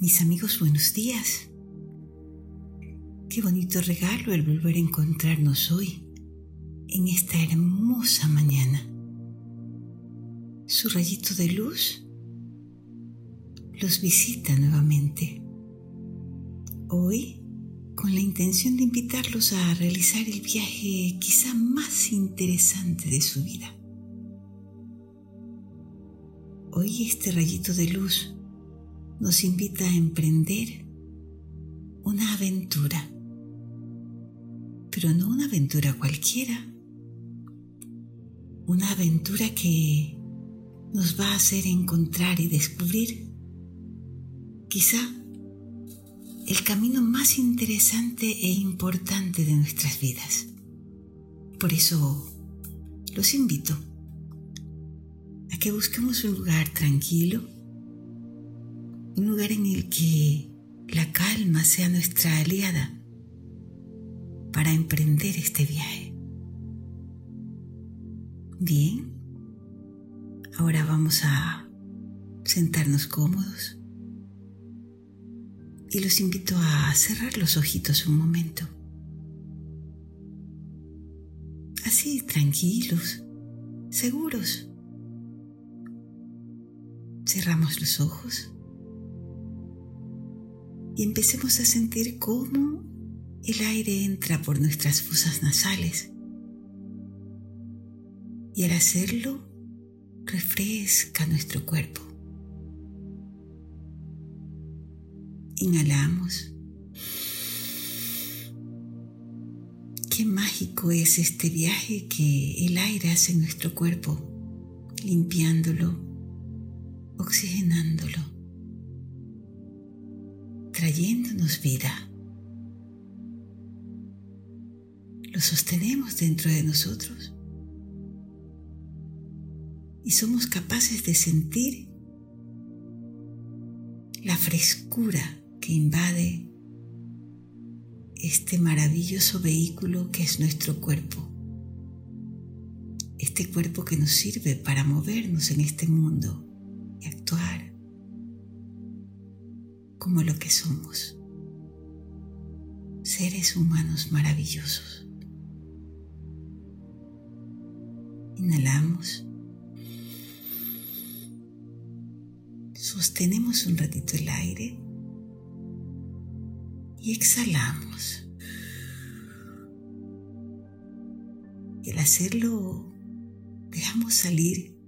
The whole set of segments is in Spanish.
Mis amigos, buenos días. Qué bonito regalo el volver a encontrarnos hoy, en esta hermosa mañana. Su rayito de luz los visita nuevamente. Hoy, con la intención de invitarlos a realizar el viaje quizá más interesante de su vida. Hoy este rayito de luz nos invita a emprender una aventura, pero no una aventura cualquiera, una aventura que nos va a hacer encontrar y descubrir quizá el camino más interesante e importante de nuestras vidas. Por eso los invito a que busquemos un lugar tranquilo, un lugar en el que la calma sea nuestra aliada para emprender este viaje. Bien, ahora vamos a sentarnos cómodos y los invito a cerrar los ojitos un momento. Así, tranquilos, seguros. Cerramos los ojos y empecemos a sentir cómo el aire entra por nuestras fosas nasales. Y al hacerlo, refresca nuestro cuerpo. Inhalamos. Qué mágico es este viaje que el aire hace en nuestro cuerpo, limpiándolo, oxigenándolo trayéndonos vida. Lo sostenemos dentro de nosotros y somos capaces de sentir la frescura que invade este maravilloso vehículo que es nuestro cuerpo. Este cuerpo que nos sirve para movernos en este mundo y actuar como lo que somos, seres humanos maravillosos. Inhalamos. Sostenemos un ratito el aire y exhalamos. Y al hacerlo, dejamos salir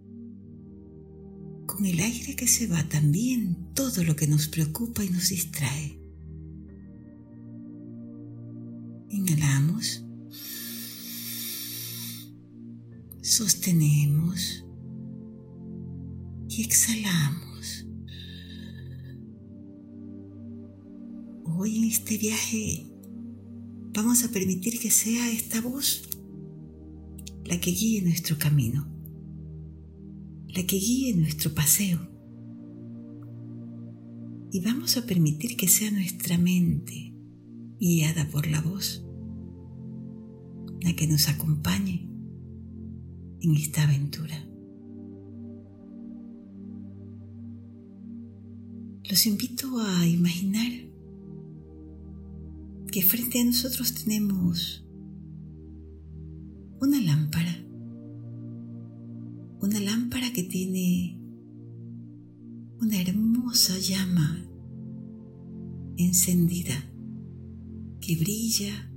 con el aire que se va también todo lo que nos preocupa y nos distrae. Inhalamos. Sostenemos. Y exhalamos. Hoy en este viaje vamos a permitir que sea esta voz la que guíe nuestro camino la que guíe nuestro paseo. Y vamos a permitir que sea nuestra mente, guiada por la voz, la que nos acompañe en esta aventura. Los invito a imaginar que frente a nosotros tenemos una lámpara una lámpara que tiene una hermosa llama encendida que brilla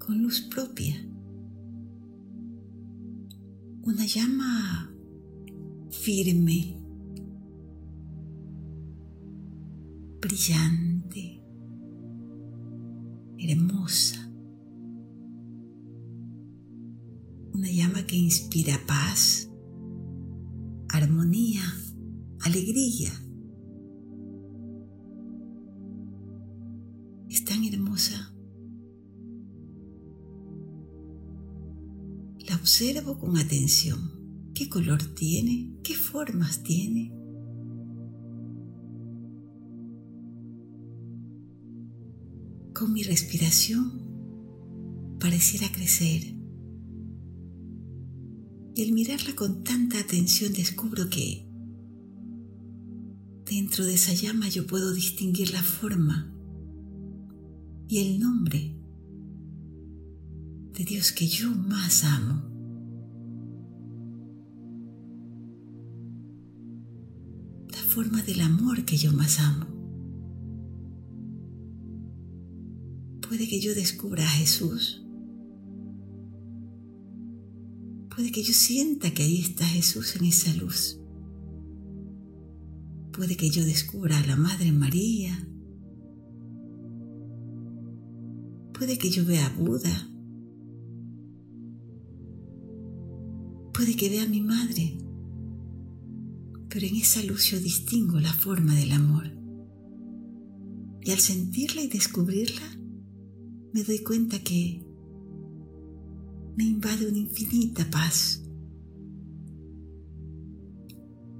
con luz propia. Una llama firme, brillante, hermosa. Una llama que inspira paz, armonía, alegría. Es tan hermosa. La observo con atención. ¿Qué color tiene? ¿Qué formas tiene? Con mi respiración pareciera crecer y al mirarla con tanta atención descubro que dentro de esa llama yo puedo distinguir la forma y el nombre de Dios que yo más amo. La forma del amor que yo más amo. Puede que yo descubra a Jesús. Puede que yo sienta que ahí está Jesús en esa luz. Puede que yo descubra a la Madre María. Puede que yo vea a Buda. Puede que vea a mi madre. Pero en esa luz yo distingo la forma del amor. Y al sentirla y descubrirla, me doy cuenta que me invade una infinita paz,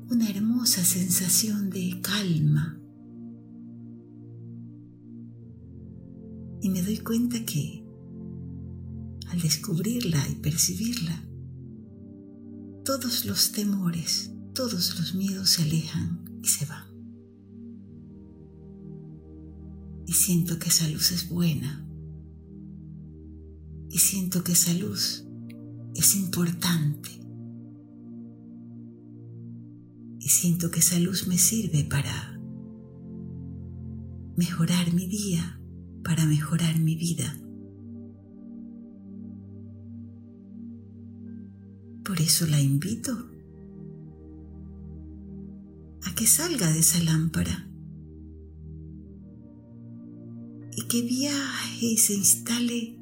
una hermosa sensación de calma. Y me doy cuenta que al descubrirla y percibirla, todos los temores, todos los miedos se alejan y se van. Y siento que esa luz es buena, y siento que esa luz es importante. Y siento que esa luz me sirve para mejorar mi día, para mejorar mi vida. Por eso la invito a que salga de esa lámpara y que viaje y se instale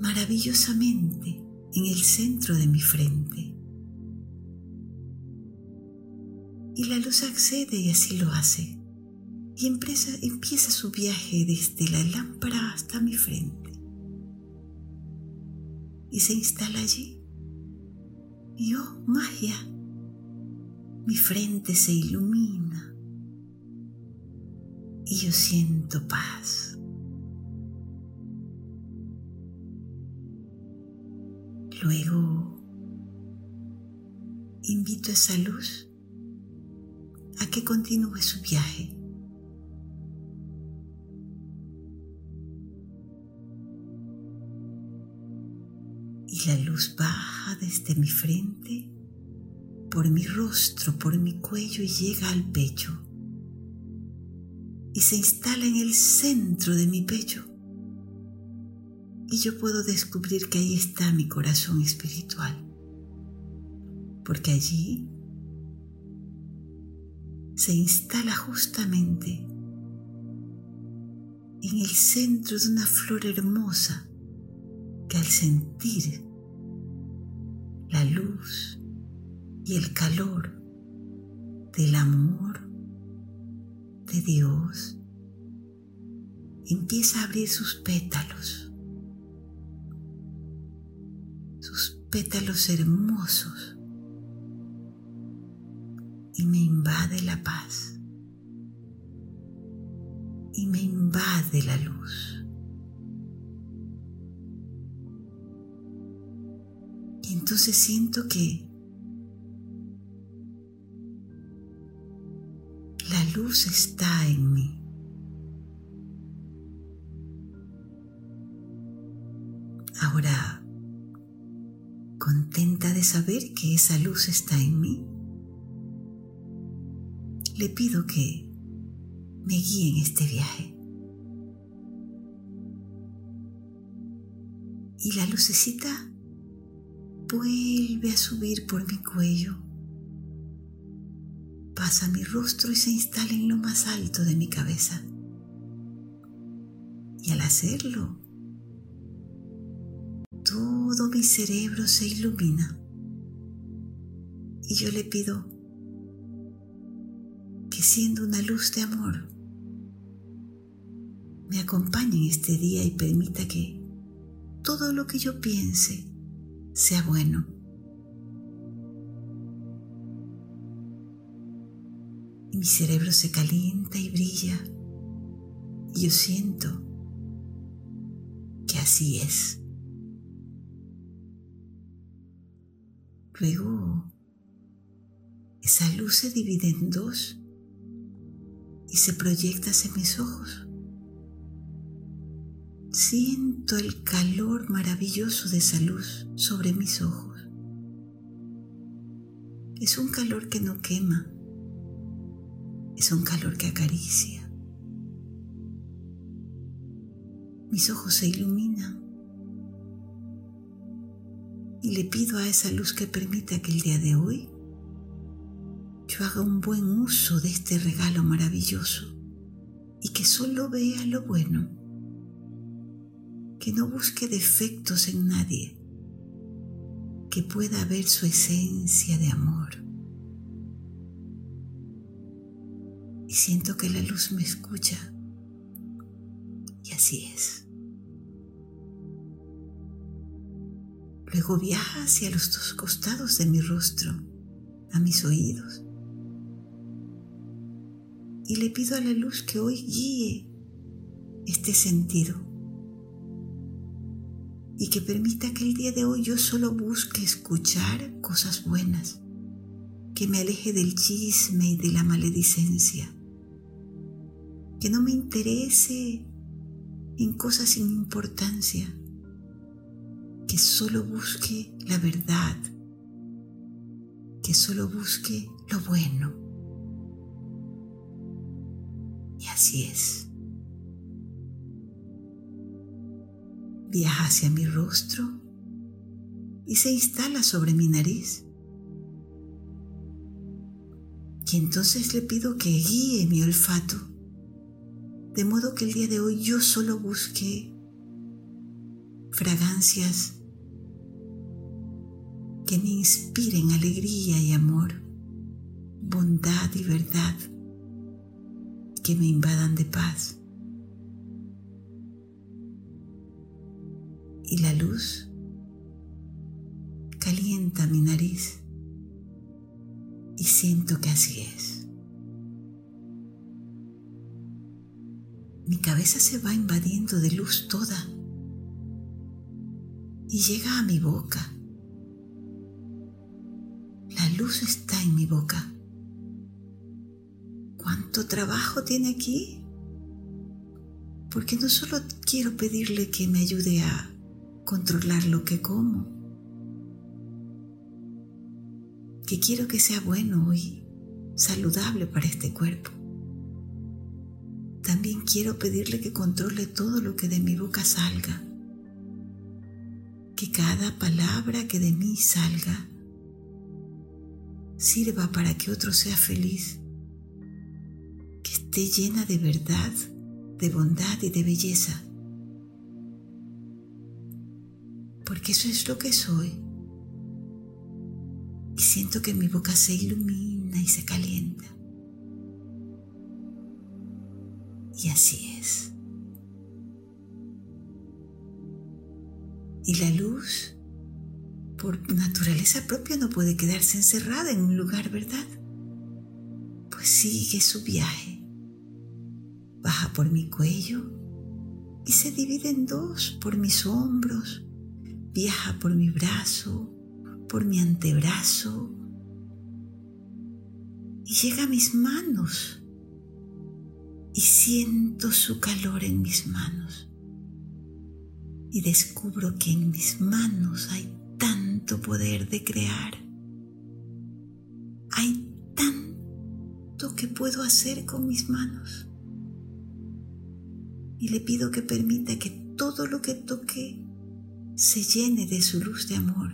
maravillosamente en el centro de mi frente. Y la luz accede y así lo hace. Y empieza, empieza su viaje desde la lámpara hasta mi frente. Y se instala allí. Y oh, magia, mi frente se ilumina. Y yo siento paz. Luego invito a esa luz a que continúe su viaje. Y la luz baja desde mi frente, por mi rostro, por mi cuello y llega al pecho. Y se instala en el centro de mi pecho y yo puedo descubrir que ahí está mi corazón espiritual. Porque allí se instala justamente en el centro de una flor hermosa que al sentir la luz y el calor del amor de Dios empieza a abrir sus pétalos pétalos hermosos y me invade la paz y me invade la luz. Y entonces siento que la luz está en mí. Ahora contenta de saber que esa luz está en mí, le pido que me guíe en este viaje. Y la lucecita vuelve a subir por mi cuello, pasa mi rostro y se instala en lo más alto de mi cabeza. Y al hacerlo, todo mi cerebro se ilumina y yo le pido que siendo una luz de amor, me acompañe en este día y permita que todo lo que yo piense sea bueno. Y mi cerebro se calienta y brilla y yo siento que así es. Esa luz se divide en dos y se proyecta hacia mis ojos. Siento el calor maravilloso de esa luz sobre mis ojos. Es un calor que no quema, es un calor que acaricia. Mis ojos se iluminan y le pido a esa luz que permita que el día de hoy yo haga un buen uso de este regalo maravilloso y que solo vea lo bueno, que no busque defectos en nadie, que pueda ver su esencia de amor. Y siento que la luz me escucha y así es. Luego viaja hacia los dos costados de mi rostro, a mis oídos. Y le pido a la luz que hoy guíe este sentido. Y que permita que el día de hoy yo solo busque escuchar cosas buenas, que me aleje del chisme y de la maledicencia, que no me interese en cosas sin importancia, que solo busque la verdad, que solo busque lo bueno Así es. Viaja hacia mi rostro y se instala sobre mi nariz. Y entonces le pido que guíe mi olfato, de modo que el día de hoy yo solo busque fragancias que me inspiren alegría y amor, bondad y verdad que me invadan de paz. Y la luz calienta mi nariz y siento que así es. Mi cabeza se va invadiendo de luz toda y llega a mi boca. La luz está en mi boca cuánto trabajo tiene aquí. Porque no solo quiero pedirle que me ayude a controlar lo que como, que quiero que sea bueno y saludable para este cuerpo. También quiero pedirle que controle todo lo que de mi boca salga, que cada palabra que de mí salga sirva para que otro sea feliz esté llena de verdad, de bondad y de belleza. Porque eso es lo que soy. Y siento que mi boca se ilumina y se calienta. Y así es. Y la luz, por naturaleza propia, no puede quedarse encerrada en un lugar, ¿verdad? Pues sigue su viaje. Baja por mi cuello y se divide en dos por mis hombros, viaja por mi brazo, por mi antebrazo. Y llega a mis manos. Y siento su calor en mis manos. Y descubro que en mis manos hay tanto poder de crear. Hay tanto que puedo hacer con mis manos. Y le pido que permita que todo lo que toque se llene de su luz de amor,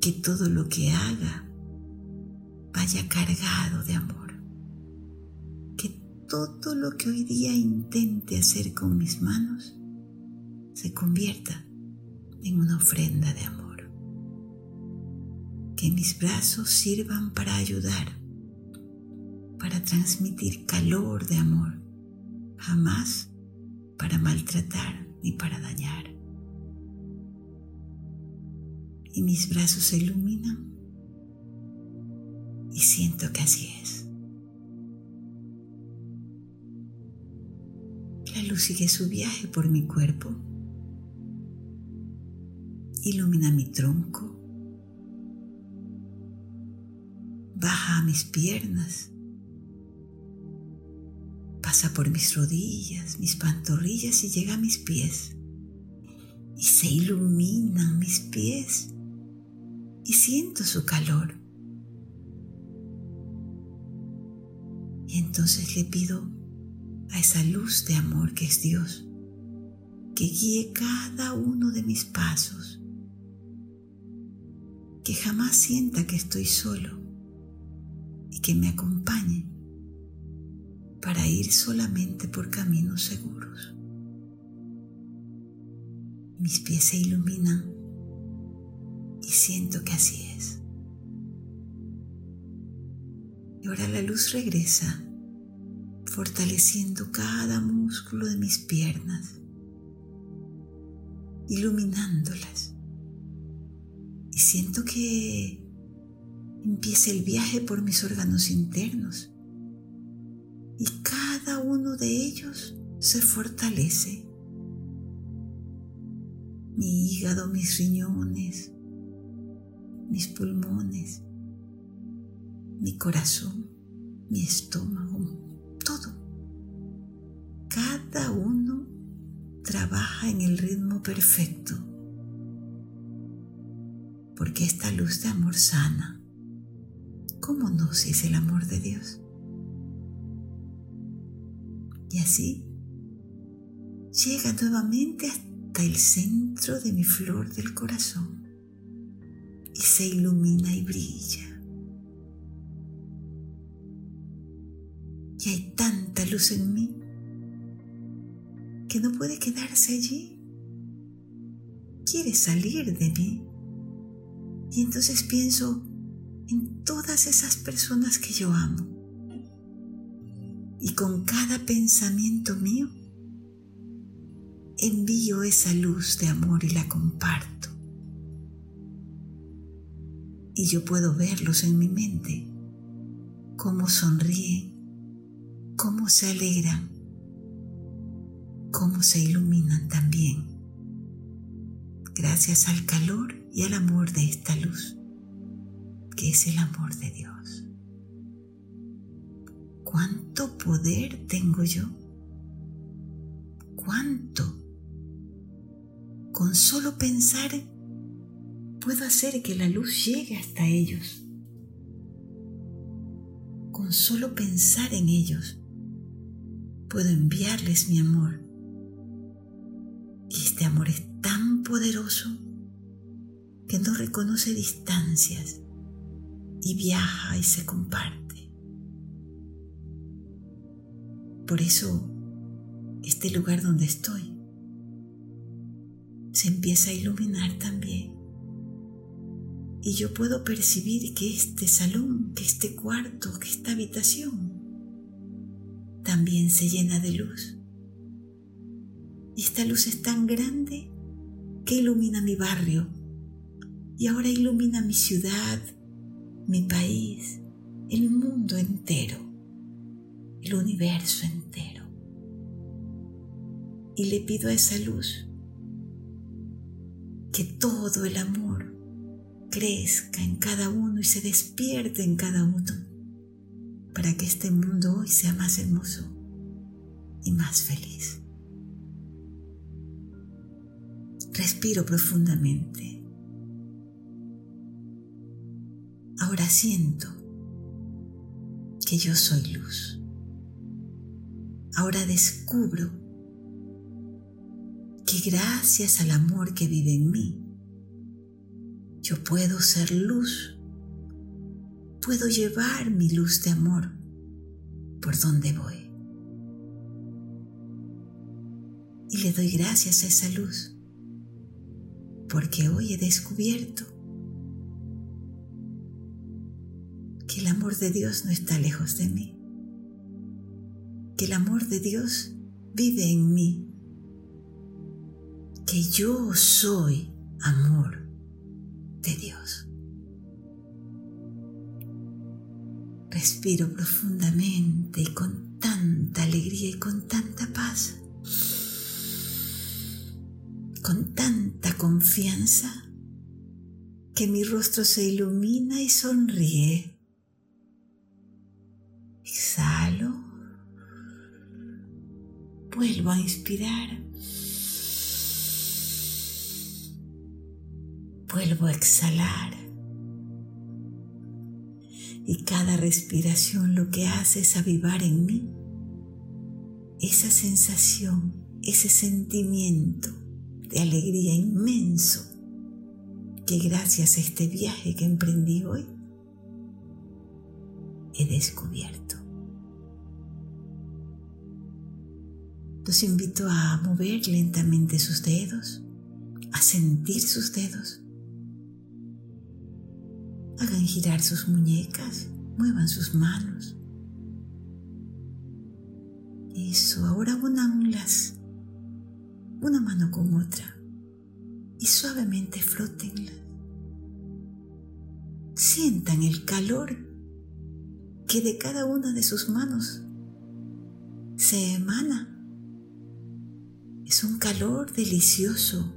que todo lo que haga vaya cargado de amor, que todo lo que hoy día intente hacer con mis manos se convierta en una ofrenda de amor, que mis brazos sirvan para ayudar, para transmitir calor de amor jamás para maltratar ni para dañar. Y mis brazos se iluminan y siento que así es. La luz sigue su viaje por mi cuerpo, ilumina mi tronco, baja a mis piernas, pasa por mis rodillas, mis pantorrillas y llega a mis pies. Y se iluminan mis pies y siento su calor. Y entonces le pido a esa luz de amor que es Dios que guíe cada uno de mis pasos, que jamás sienta que estoy solo y que me acompañe para ir solamente por caminos seguros. Mis pies se iluminan y siento que así es. Y ahora la luz regresa, fortaleciendo cada músculo de mis piernas, iluminándolas. Y siento que empieza el viaje por mis órganos internos. Y cada uno de ellos se fortalece. Mi hígado, mis riñones, mis pulmones, mi corazón, mi estómago, todo. Cada uno trabaja en el ritmo perfecto, porque esta luz de amor sana, ¿cómo no si es el amor de Dios? Y así llega nuevamente hasta el centro de mi flor del corazón y se ilumina y brilla. Y hay tanta luz en mí que no puede quedarse allí. Quiere salir de mí. Y entonces pienso en todas esas personas que yo amo. Y con cada pensamiento mío, envío esa luz de amor y la comparto. Y yo puedo verlos en mi mente, cómo sonríen, cómo se alegran, cómo se iluminan también, gracias al calor y al amor de esta luz, que es el amor de Dios. ¿Cuánto poder tengo yo? ¿Cuánto? Con solo pensar puedo hacer que la luz llegue hasta ellos con solo pensar en ellos, puedo enviarles mi amor. Y este amor es poderoso que no reconoce distancias y viaja y se comparte. Por eso, este lugar donde estoy se empieza a iluminar también y yo puedo percibir que este salón, que este cuarto, que esta habitación también se llena de luz. Y esta luz es tan grande que ilumina mi barrio y ahora ilumina mi ciudad, mi país, el mundo entero, el universo entero. Y le pido a esa luz que todo el amor crezca en cada uno y se despierte en cada uno para que este mundo hoy sea más hermoso y más feliz. Respiro profundamente. Ahora siento que yo soy luz. Ahora descubro que gracias al amor que vive en mí, yo puedo ser luz. Puedo llevar mi luz de amor por donde voy. Y le doy gracias a esa luz porque hoy he descubierto que el amor de Dios no está lejos de mí, que el amor de Dios vive en mí, que yo soy amor de Dios. Respiro profundamente y con tanta alegría y con tanta paz, con tanta confianza, que mi rostro se ilumina y sonríe Exhalo. Vuelvo a inspirar. Vuelvo a exhalar. Y cada respiración lo que hace es avivar en mí esa sensación, ese sentimiento de alegría inmenso que gracias a este viaje que emprendí hoy he descubierto. Los invito a mover lentamente sus dedos, a sentir sus dedos. Hagan girar sus muñecas, muevan sus manos. Eso, ahora unanlas una mano con otra y suavemente flótenlas. Sientan el calor que de cada una de sus manos se emana. Es un calor delicioso.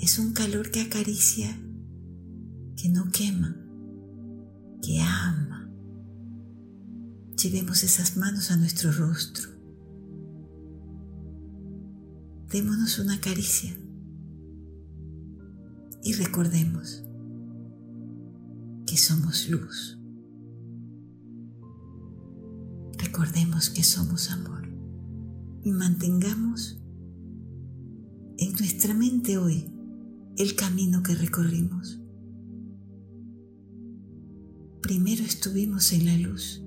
Es un calor que acaricia, que no quema, que ama. Llevemos esas manos a nuestro rostro. Démonos una caricia y recordemos que somos luz. Recordemos que somos amor y mantengamos en nuestra mente hoy el camino que recorrimos. Primero estuvimos en la luz,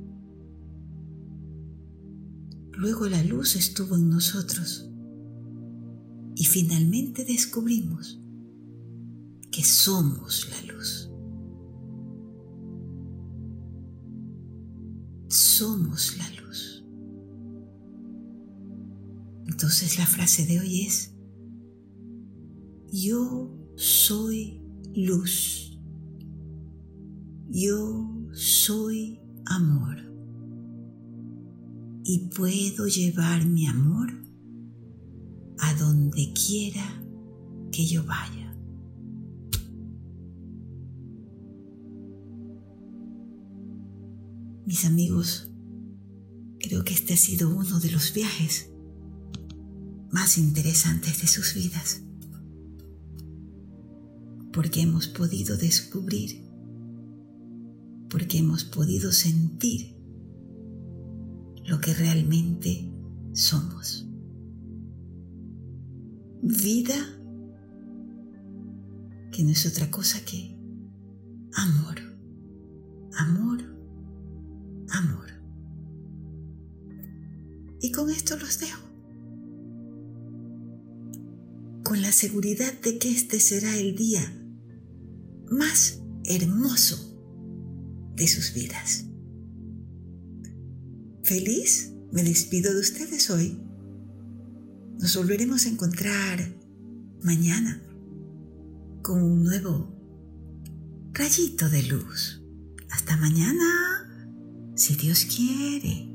luego la luz estuvo en nosotros y finalmente descubrimos que somos la luz. Somos la luz. Entonces la frase de hoy es, yo soy luz. Yo soy amor. Y puedo llevar mi amor a donde quiera que yo vaya. Mis amigos, creo que este ha sido uno de los viajes más interesantes de sus vidas, porque hemos podido descubrir, porque hemos podido sentir lo que realmente somos. Vida que no es otra cosa que amor, amor amor. Y con esto los dejo. Con la seguridad de que este será el día más hermoso de sus vidas. Feliz me despido de ustedes hoy. Nos volveremos a encontrar mañana con un nuevo rayito de luz. Hasta mañana si Dios quiere.